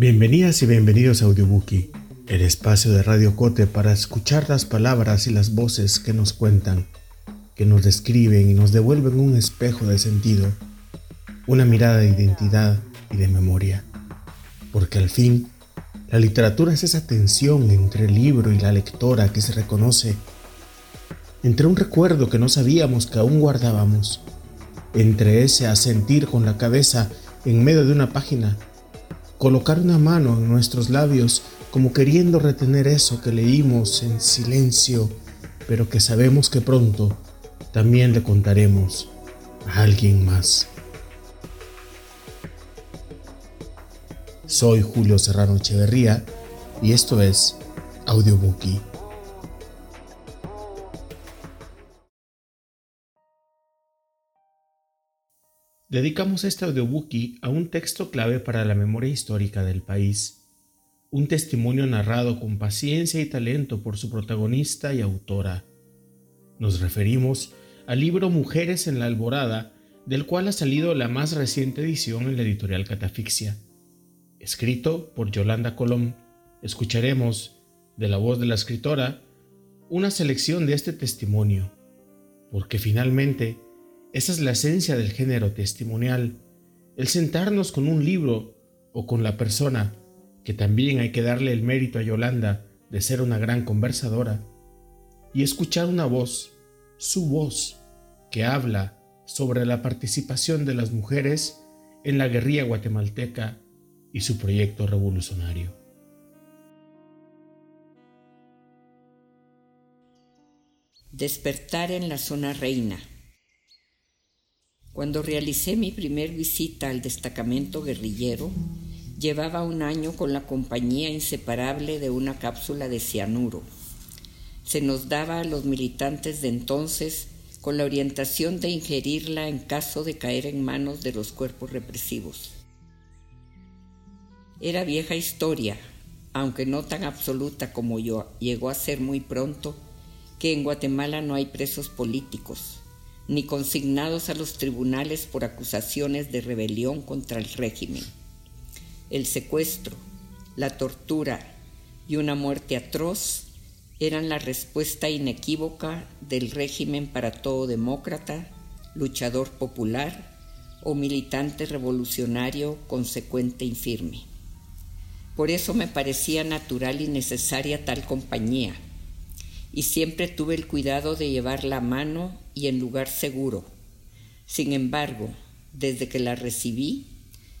Bienvenidas y bienvenidos a Audiobookie, el espacio de Radio Cote para escuchar las palabras y las voces que nos cuentan, que nos describen y nos devuelven un espejo de sentido, una mirada de identidad y de memoria. Porque al fin, la literatura es esa tensión entre el libro y la lectora que se reconoce, entre un recuerdo que no sabíamos que aún guardábamos, entre ese asentir con la cabeza en medio de una página colocar una mano en nuestros labios como queriendo retener eso que leímos en silencio, pero que sabemos que pronto también le contaremos a alguien más. Soy Julio Serrano Echeverría y esto es Audiobookie. Dedicamos este audiobookie a un texto clave para la memoria histórica del país, un testimonio narrado con paciencia y talento por su protagonista y autora. Nos referimos al libro Mujeres en la Alborada, del cual ha salido la más reciente edición en la editorial Catafixia. Escrito por Yolanda Colón, escucharemos, de la voz de la escritora, una selección de este testimonio, porque finalmente esa es la esencia del género testimonial, el sentarnos con un libro o con la persona, que también hay que darle el mérito a Yolanda de ser una gran conversadora, y escuchar una voz, su voz, que habla sobre la participación de las mujeres en la guerrilla guatemalteca y su proyecto revolucionario. Despertar en la zona reina. Cuando realicé mi primer visita al destacamento guerrillero, llevaba un año con la compañía inseparable de una cápsula de cianuro. Se nos daba a los militantes de entonces con la orientación de ingerirla en caso de caer en manos de los cuerpos represivos. Era vieja historia, aunque no tan absoluta como yo, llegó a ser muy pronto que en Guatemala no hay presos políticos ni consignados a los tribunales por acusaciones de rebelión contra el régimen. El secuestro, la tortura y una muerte atroz eran la respuesta inequívoca del régimen para todo demócrata, luchador popular o militante revolucionario consecuente y firme. Por eso me parecía natural y necesaria tal compañía y siempre tuve el cuidado de llevar la mano y en lugar seguro. Sin embargo, desde que la recibí,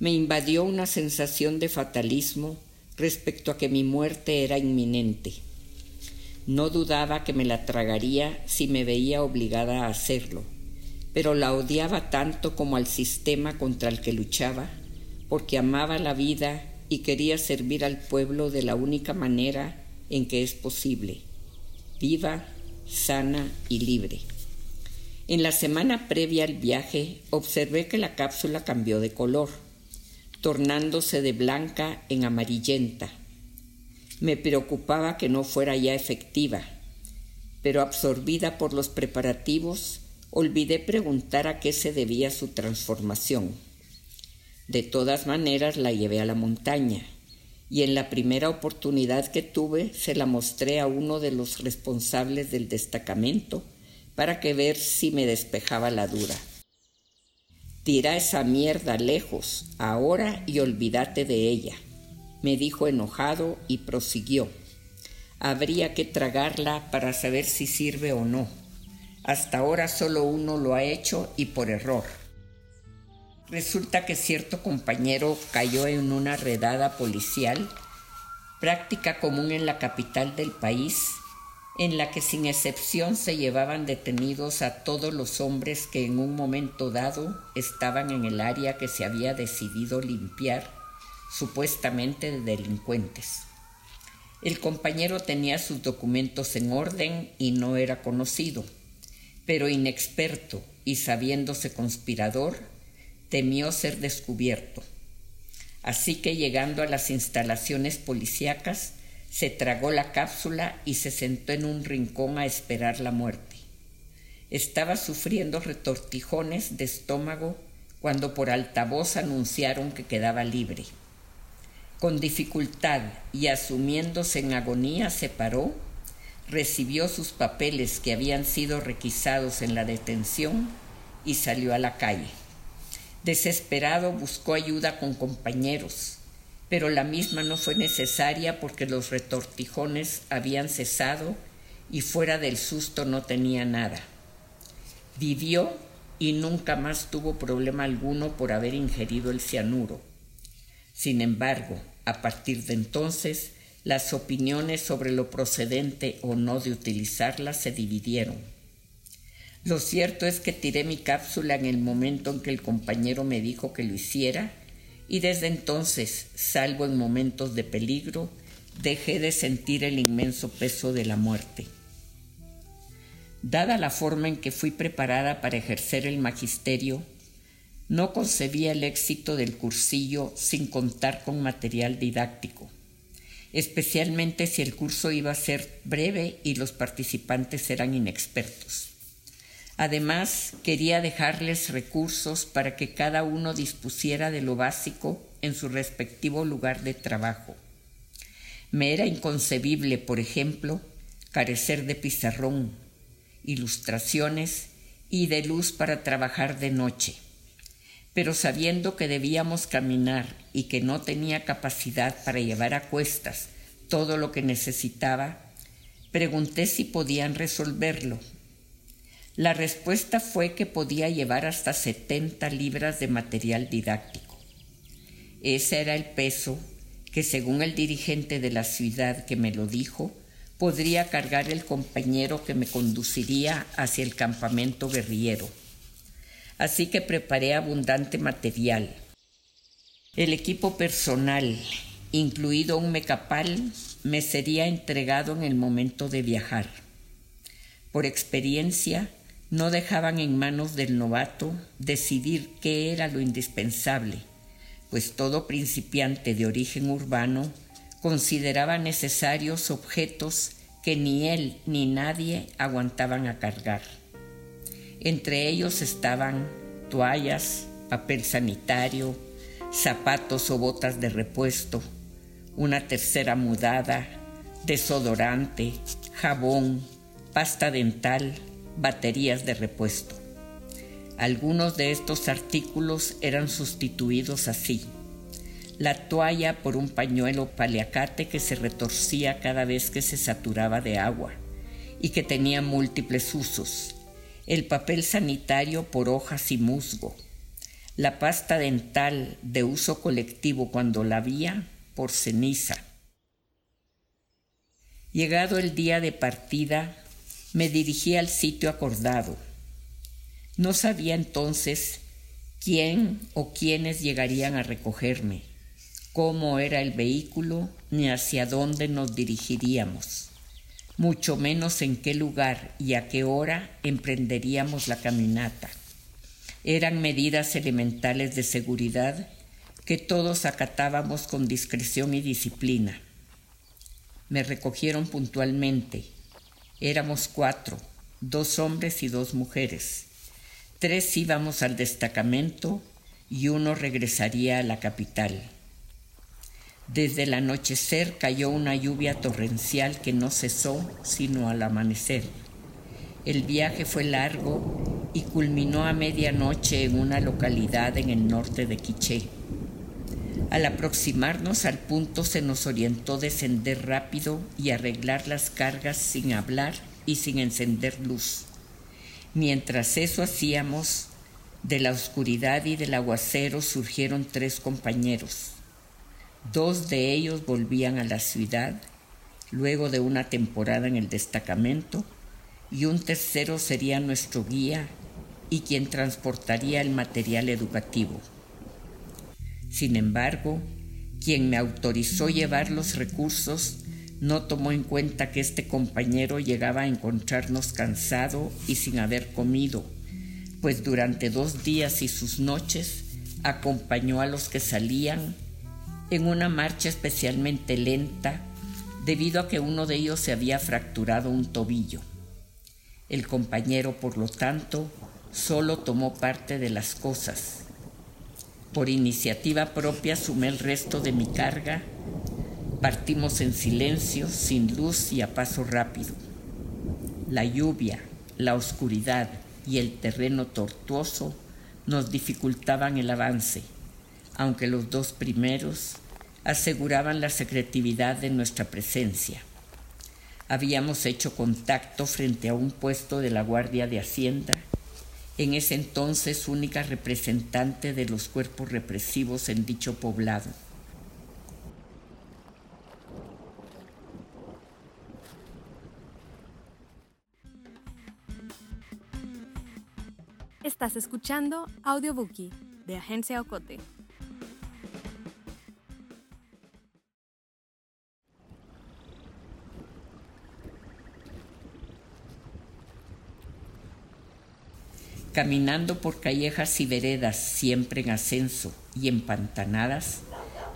me invadió una sensación de fatalismo respecto a que mi muerte era inminente. No dudaba que me la tragaría si me veía obligada a hacerlo, pero la odiaba tanto como al sistema contra el que luchaba, porque amaba la vida y quería servir al pueblo de la única manera en que es posible viva, sana y libre. En la semana previa al viaje observé que la cápsula cambió de color, tornándose de blanca en amarillenta. Me preocupaba que no fuera ya efectiva, pero absorbida por los preparativos, olvidé preguntar a qué se debía su transformación. De todas maneras la llevé a la montaña y en la primera oportunidad que tuve se la mostré a uno de los responsables del destacamento para que ver si me despejaba la dura. Tira esa mierda lejos ahora y olvídate de ella, me dijo enojado y prosiguió. Habría que tragarla para saber si sirve o no. Hasta ahora solo uno lo ha hecho y por error. Resulta que cierto compañero cayó en una redada policial, práctica común en la capital del país, en la que sin excepción se llevaban detenidos a todos los hombres que en un momento dado estaban en el área que se había decidido limpiar, supuestamente de delincuentes. El compañero tenía sus documentos en orden y no era conocido, pero inexperto y sabiéndose conspirador, temió ser descubierto. Así que llegando a las instalaciones policíacas, se tragó la cápsula y se sentó en un rincón a esperar la muerte. Estaba sufriendo retortijones de estómago cuando por altavoz anunciaron que quedaba libre. Con dificultad y asumiéndose en agonía se paró, recibió sus papeles que habían sido requisados en la detención y salió a la calle. Desesperado buscó ayuda con compañeros, pero la misma no fue necesaria porque los retortijones habían cesado y fuera del susto no tenía nada. Vivió y nunca más tuvo problema alguno por haber ingerido el cianuro. Sin embargo, a partir de entonces, las opiniones sobre lo procedente o no de utilizarla se dividieron. Lo cierto es que tiré mi cápsula en el momento en que el compañero me dijo que lo hiciera y desde entonces, salvo en momentos de peligro, dejé de sentir el inmenso peso de la muerte. Dada la forma en que fui preparada para ejercer el magisterio, no concebía el éxito del cursillo sin contar con material didáctico, especialmente si el curso iba a ser breve y los participantes eran inexpertos. Además, quería dejarles recursos para que cada uno dispusiera de lo básico en su respectivo lugar de trabajo. Me era inconcebible, por ejemplo, carecer de pizarrón, ilustraciones y de luz para trabajar de noche pero sabiendo que debíamos caminar y que no tenía capacidad para llevar a cuestas todo lo que necesitaba, pregunté si podían resolverlo. La respuesta fue que podía llevar hasta 70 libras de material didáctico. Ese era el peso que, según el dirigente de la ciudad que me lo dijo, podría cargar el compañero que me conduciría hacia el campamento guerrillero así que preparé abundante material. El equipo personal, incluido un mecapal, me sería entregado en el momento de viajar. Por experiencia, no dejaban en manos del novato decidir qué era lo indispensable, pues todo principiante de origen urbano consideraba necesarios objetos que ni él ni nadie aguantaban a cargar. Entre ellos estaban toallas, papel sanitario, zapatos o botas de repuesto, una tercera mudada, desodorante, jabón, pasta dental, baterías de repuesto. Algunos de estos artículos eran sustituidos así. La toalla por un pañuelo paliacate que se retorcía cada vez que se saturaba de agua y que tenía múltiples usos el papel sanitario por hojas y musgo, la pasta dental de uso colectivo cuando la había por ceniza. Llegado el día de partida, me dirigí al sitio acordado. No sabía entonces quién o quiénes llegarían a recogerme, cómo era el vehículo ni hacia dónde nos dirigiríamos mucho menos en qué lugar y a qué hora emprenderíamos la caminata. Eran medidas elementales de seguridad que todos acatábamos con discreción y disciplina. Me recogieron puntualmente. Éramos cuatro, dos hombres y dos mujeres. Tres íbamos al destacamento y uno regresaría a la capital. Desde el anochecer cayó una lluvia torrencial que no cesó sino al amanecer. El viaje fue largo y culminó a medianoche en una localidad en el norte de Quiché. Al aproximarnos al punto se nos orientó descender rápido y arreglar las cargas sin hablar y sin encender luz. Mientras eso hacíamos, de la oscuridad y del aguacero surgieron tres compañeros. Dos de ellos volvían a la ciudad luego de una temporada en el destacamento y un tercero sería nuestro guía y quien transportaría el material educativo. Sin embargo, quien me autorizó llevar los recursos no tomó en cuenta que este compañero llegaba a encontrarnos cansado y sin haber comido, pues durante dos días y sus noches acompañó a los que salían en una marcha especialmente lenta debido a que uno de ellos se había fracturado un tobillo. El compañero, por lo tanto, solo tomó parte de las cosas. Por iniciativa propia sumé el resto de mi carga. Partimos en silencio, sin luz y a paso rápido. La lluvia, la oscuridad y el terreno tortuoso nos dificultaban el avance, aunque los dos primeros aseguraban la secretividad de nuestra presencia. Habíamos hecho contacto frente a un puesto de la Guardia de Hacienda en ese entonces única representante de los cuerpos represivos en dicho poblado. Estás escuchando Audiobookie de Agencia Ocote. Caminando por callejas y veredas siempre en ascenso y empantanadas,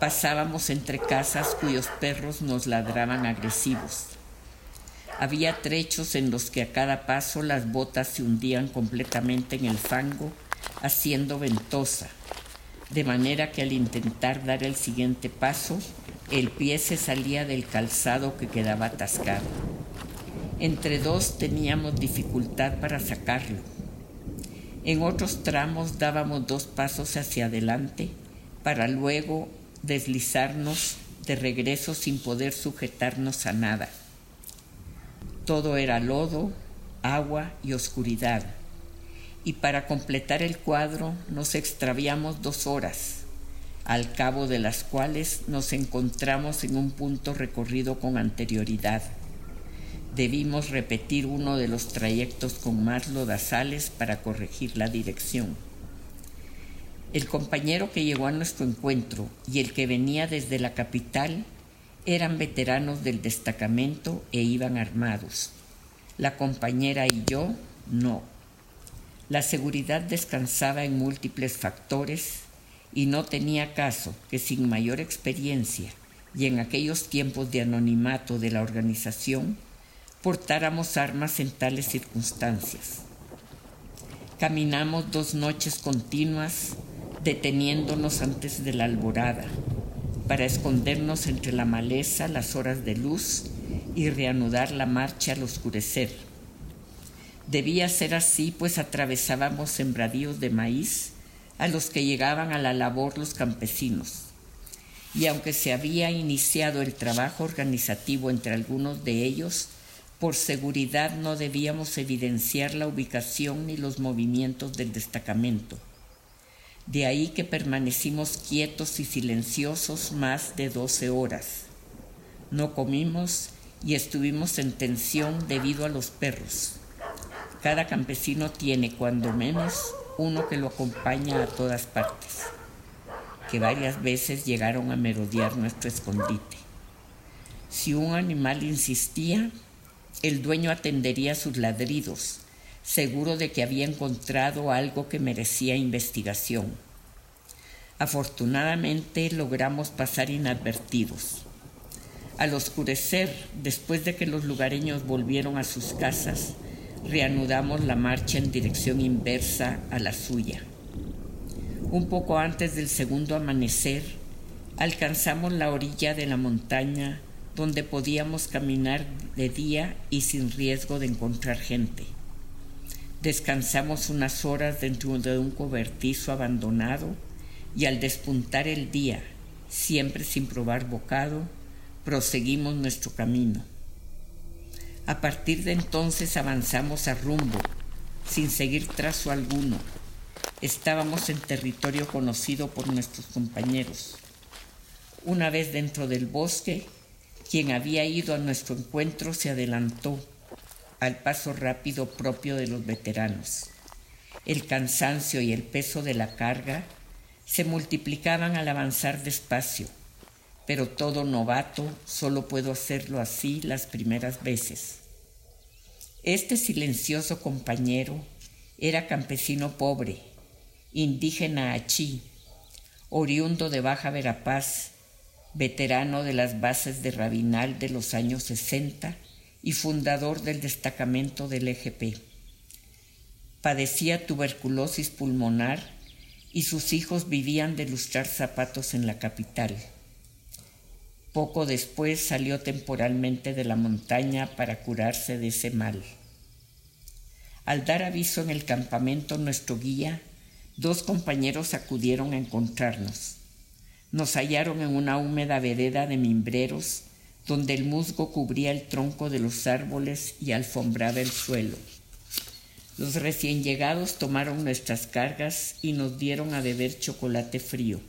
pasábamos entre casas cuyos perros nos ladraban agresivos. Había trechos en los que a cada paso las botas se hundían completamente en el fango, haciendo ventosa, de manera que al intentar dar el siguiente paso, el pie se salía del calzado que quedaba atascado. Entre dos teníamos dificultad para sacarlo en otros tramos dábamos dos pasos hacia adelante para luego deslizarnos de regreso sin poder sujetarnos a nada. Todo era lodo, agua y oscuridad. Y para completar el cuadro nos extraviamos dos horas, al cabo de las cuales nos encontramos en un punto recorrido con anterioridad debimos repetir uno de los trayectos con más lodazales para corregir la dirección. El compañero que llegó a nuestro encuentro y el que venía desde la capital eran veteranos del destacamento e iban armados. La compañera y yo no. La seguridad descansaba en múltiples factores y no tenía caso que sin mayor experiencia y en aquellos tiempos de anonimato de la organización portáramos armas en tales circunstancias. Caminamos dos noches continuas, deteniéndonos antes de la alborada, para escondernos entre la maleza las horas de luz y reanudar la marcha al oscurecer. Debía ser así, pues atravesábamos sembradíos de maíz a los que llegaban a la labor los campesinos. Y aunque se había iniciado el trabajo organizativo entre algunos de ellos, por seguridad no debíamos evidenciar la ubicación ni los movimientos del destacamento. De ahí que permanecimos quietos y silenciosos más de doce horas. No comimos y estuvimos en tensión debido a los perros. Cada campesino tiene, cuando menos, uno que lo acompaña a todas partes, que varias veces llegaron a merodear nuestro escondite. Si un animal insistía, el dueño atendería sus ladridos, seguro de que había encontrado algo que merecía investigación. Afortunadamente logramos pasar inadvertidos. Al oscurecer, después de que los lugareños volvieron a sus casas, reanudamos la marcha en dirección inversa a la suya. Un poco antes del segundo amanecer, alcanzamos la orilla de la montaña donde podíamos caminar de día y sin riesgo de encontrar gente. Descansamos unas horas dentro de un cobertizo abandonado y al despuntar el día, siempre sin probar bocado, proseguimos nuestro camino. A partir de entonces avanzamos a rumbo, sin seguir trazo alguno. Estábamos en territorio conocido por nuestros compañeros. Una vez dentro del bosque, quien había ido a nuestro encuentro se adelantó al paso rápido propio de los veteranos. El cansancio y el peso de la carga se multiplicaban al avanzar despacio, pero todo novato solo puedo hacerlo así las primeras veces. Este silencioso compañero era campesino pobre, indígena achí, oriundo de Baja Verapaz, veterano de las bases de Rabinal de los años 60 y fundador del destacamento del EGP. Padecía tuberculosis pulmonar y sus hijos vivían de lustrar zapatos en la capital. Poco después salió temporalmente de la montaña para curarse de ese mal. Al dar aviso en el campamento nuestro guía, dos compañeros acudieron a encontrarnos. Nos hallaron en una húmeda vereda de mimbreros donde el musgo cubría el tronco de los árboles y alfombraba el suelo. Los recién llegados tomaron nuestras cargas y nos dieron a beber chocolate frío.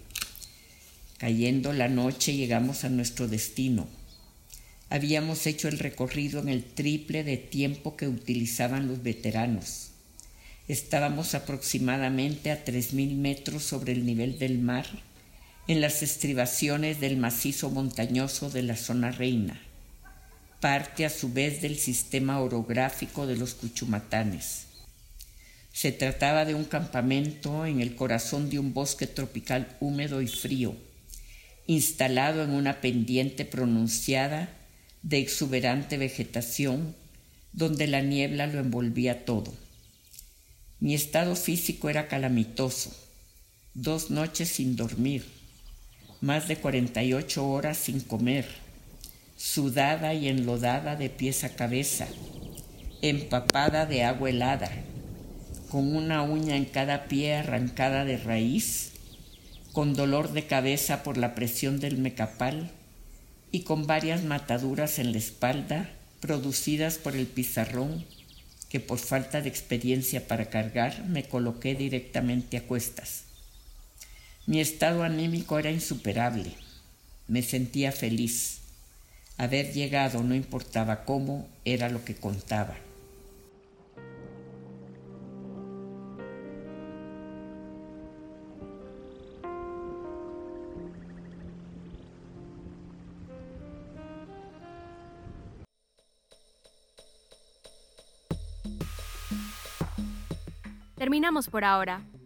Cayendo la noche llegamos a nuestro destino. Habíamos hecho el recorrido en el triple de tiempo que utilizaban los veteranos. Estábamos aproximadamente a tres mil metros sobre el nivel del mar, en las estribaciones del macizo montañoso de la zona reina, parte a su vez del sistema orográfico de los Cuchumatanes. Se trataba de un campamento en el corazón de un bosque tropical húmedo y frío instalado en una pendiente pronunciada de exuberante vegetación donde la niebla lo envolvía todo. Mi estado físico era calamitoso, dos noches sin dormir, más de 48 horas sin comer, sudada y enlodada de pies a cabeza, empapada de agua helada, con una uña en cada pie arrancada de raíz con dolor de cabeza por la presión del mecapal y con varias mataduras en la espalda producidas por el pizarrón que por falta de experiencia para cargar me coloqué directamente a cuestas. Mi estado anímico era insuperable. Me sentía feliz. Haber llegado, no importaba cómo, era lo que contaba. Terminamos por ahora,